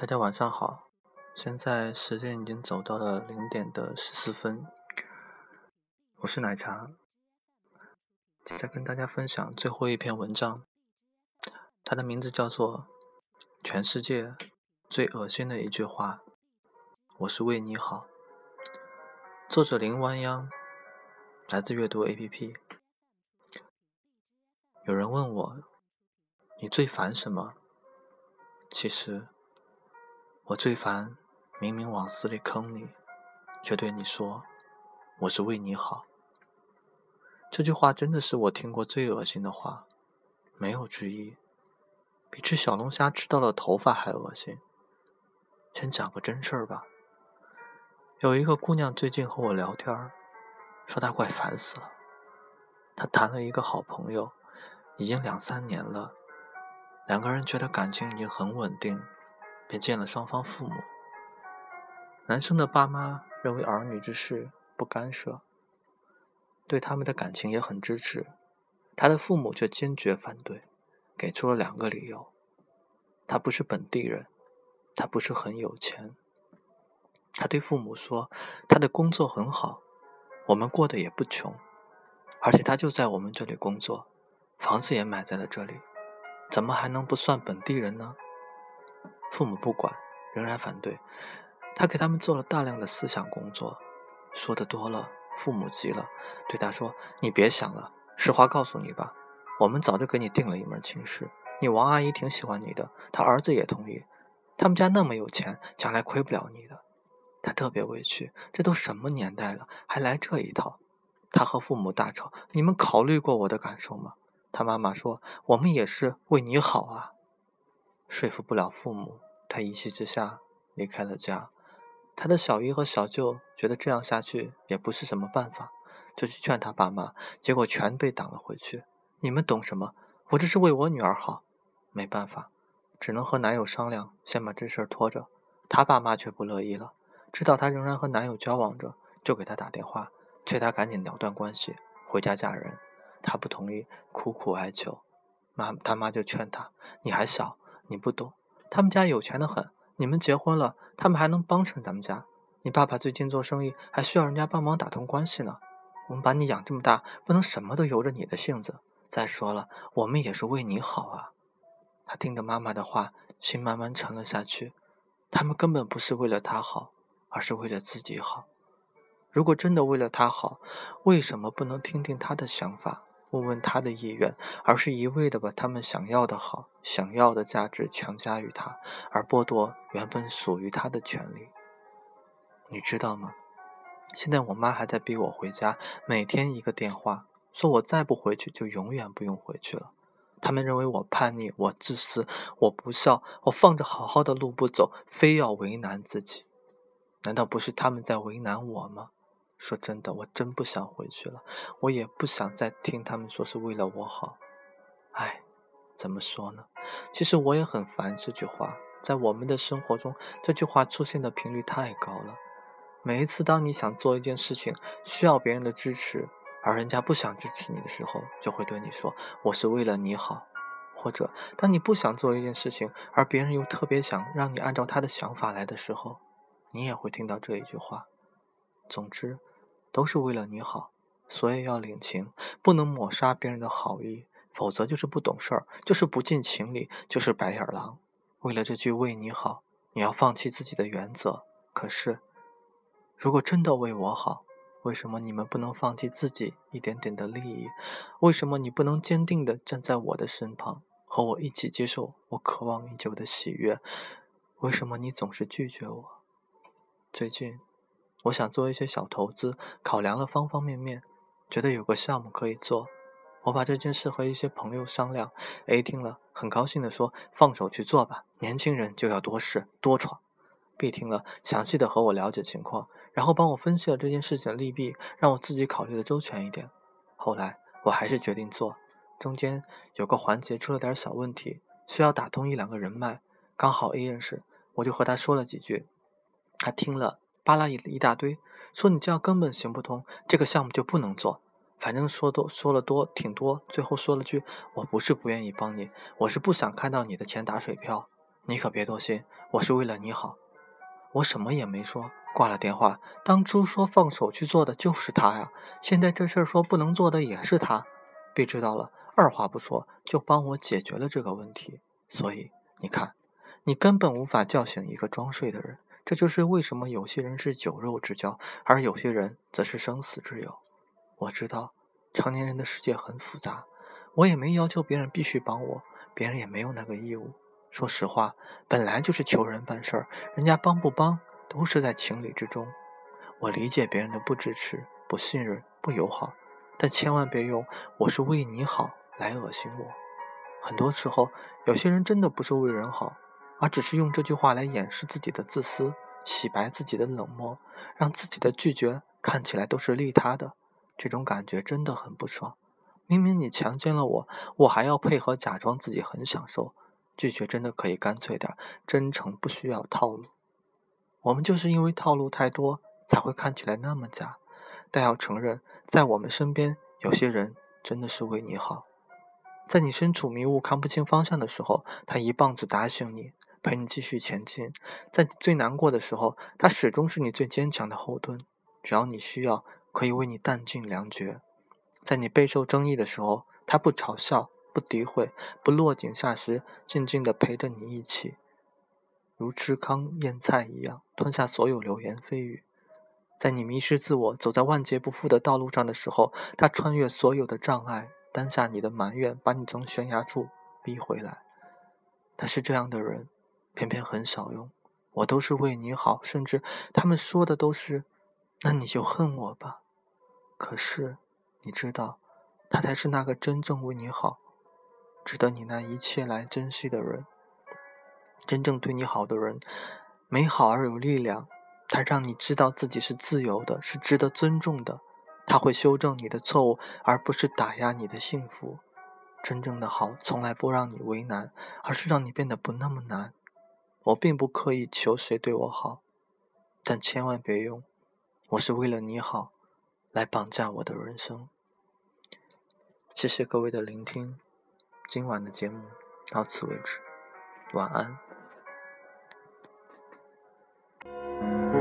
大家晚上好，现在时间已经走到了零点的十四分。我是奶茶，再跟大家分享最后一篇文章，它的名字叫做《全世界最恶心的一句话》，我是为你好。作者林弯央，来自阅读 APP。有人问我，你最烦什么？其实。我最烦，明明往死里坑你，却对你说我是为你好。这句话真的是我听过最恶心的话，没有之一，比吃小龙虾吃到了头发还恶心。先讲个真事儿吧。有一个姑娘最近和我聊天儿，说她快烦死了。她谈了一个好朋友，已经两三年了，两个人觉得感情已经很稳定。便见了双方父母。男生的爸妈认为儿女之事不干涉，对他们的感情也很支持。他的父母却坚决反对，给出了两个理由：他不是本地人，他不是很有钱。他对父母说：“他的工作很好，我们过得也不穷，而且他就在我们这里工作，房子也买在了这里，怎么还能不算本地人呢？”父母不管，仍然反对。他给他们做了大量的思想工作，说的多了，父母急了，对他说：“你别想了，实话告诉你吧，我们早就给你定了一门亲事。你王阿姨挺喜欢你的，她儿子也同意。他们家那么有钱，将来亏不了你的。”他特别委屈，这都什么年代了，还来这一套？他和父母大吵：“你们考虑过我的感受吗？”他妈妈说：“我们也是为你好啊。”说服不了父母，他一气之下离开了家。他的小姨和小舅觉得这样下去也不是什么办法，就去劝他爸妈，结果全被挡了回去。你们懂什么？我这是为我女儿好。没办法，只能和男友商量，先把这事儿拖着。他爸妈却不乐意了，知道他仍然和男友交往着，就给他打电话，催他赶紧了断关系，回家嫁人。他不同意，苦苦哀求。妈，他妈就劝他：“你还小。”你不懂，他们家有钱的很。你们结婚了，他们还能帮衬咱们家。你爸爸最近做生意，还需要人家帮忙打通关系呢。我们把你养这么大，不能什么都由着你的性子。再说了，我们也是为你好啊。他听着妈妈的话，心慢慢沉了下去。他们根本不是为了他好，而是为了自己好。如果真的为了他好，为什么不能听听他的想法？问问他的意愿，而是一味的把他们想要的好、想要的价值强加于他，而剥夺原本属于他的权利。你知道吗？现在我妈还在逼我回家，每天一个电话，说我再不回去就永远不用回去了。他们认为我叛逆，我自私，我不孝，我放着好好的路不走，非要为难自己。难道不是他们在为难我吗？说真的，我真不想回去了。我也不想再听他们说是为了我好。唉，怎么说呢？其实我也很烦这句话。在我们的生活中，这句话出现的频率太高了。每一次当你想做一件事情，需要别人的支持，而人家不想支持你的时候，就会对你说：“我是为了你好。”或者当你不想做一件事情，而别人又特别想让你按照他的想法来的时候，你也会听到这一句话。总之。都是为了你好，所以要领情，不能抹杀别人的好意，否则就是不懂事儿，就是不近情理，就是白眼狼。为了这句为你好，你要放弃自己的原则。可是，如果真的为我好，为什么你们不能放弃自己一点点的利益？为什么你不能坚定地站在我的身旁，和我一起接受我渴望已久的喜悦？为什么你总是拒绝我？最近。我想做一些小投资，考量了方方面面，觉得有个项目可以做。我把这件事和一些朋友商量，A 听了很高兴地说：“放手去做吧，年轻人就要多试多闯。”B 听了详细的和我了解情况，然后帮我分析了这件事情的利弊，让我自己考虑的周全一点。后来我还是决定做，中间有个环节出了点小问题，需要打通一两个人脉，刚好 A 认识，我就和他说了几句，他听了。扒拉一一大堆，说你这样根本行不通，这个项目就不能做。反正说多说了多挺多，最后说了句：“我不是不愿意帮你，我是不想看到你的钱打水漂。”你可别多心，我是为了你好，我什么也没说，挂了电话。当初说放手去做的就是他呀，现在这事儿说不能做的也是他。被知道了，二话不说就帮我解决了这个问题。所以你看，你根本无法叫醒一个装睡的人。这就是为什么有些人是酒肉之交，而有些人则是生死之友。我知道，成年人的世界很复杂，我也没要求别人必须帮我，别人也没有那个义务。说实话，本来就是求人办事儿，人家帮不帮都是在情理之中。我理解别人的不支持、不信任、不友好，但千万别用“我是为你好”来恶心我。很多时候，有些人真的不是为人好。而只是用这句话来掩饰自己的自私，洗白自己的冷漠，让自己的拒绝看起来都是利他的，这种感觉真的很不爽。明明你强奸了我，我还要配合假装自己很享受。拒绝真的可以干脆点，真诚不需要套路。我们就是因为套路太多，才会看起来那么假。但要承认，在我们身边，有些人真的是为你好，在你身处迷雾看不清方向的时候，他一棒子打醒你。陪你继续前进，在你最难过的时候，他始终是你最坚强的后盾。只要你需要，可以为你弹尽粮绝。在你备受争议的时候，他不嘲笑、不诋毁、不落井下石，静静地陪着你一起，如吃糠咽菜一样吞下所有流言蜚语。在你迷失自我、走在万劫不复的道路上的时候，他穿越所有的障碍，担下你的埋怨，把你从悬崖处逼回来。他是这样的人。偏偏很少用，我都是为你好，甚至他们说的都是，那你就恨我吧。可是你知道，他才是那个真正为你好，值得你那一切来珍惜的人。真正对你好的人，美好而有力量，他让你知道自己是自由的，是值得尊重的。他会修正你的错误，而不是打压你的幸福。真正的好，从来不让你为难，而是让你变得不那么难。我并不刻意求谁对我好，但千万别用“我是为了你好”来绑架我的人生。谢谢各位的聆听，今晚的节目到此为止，晚安。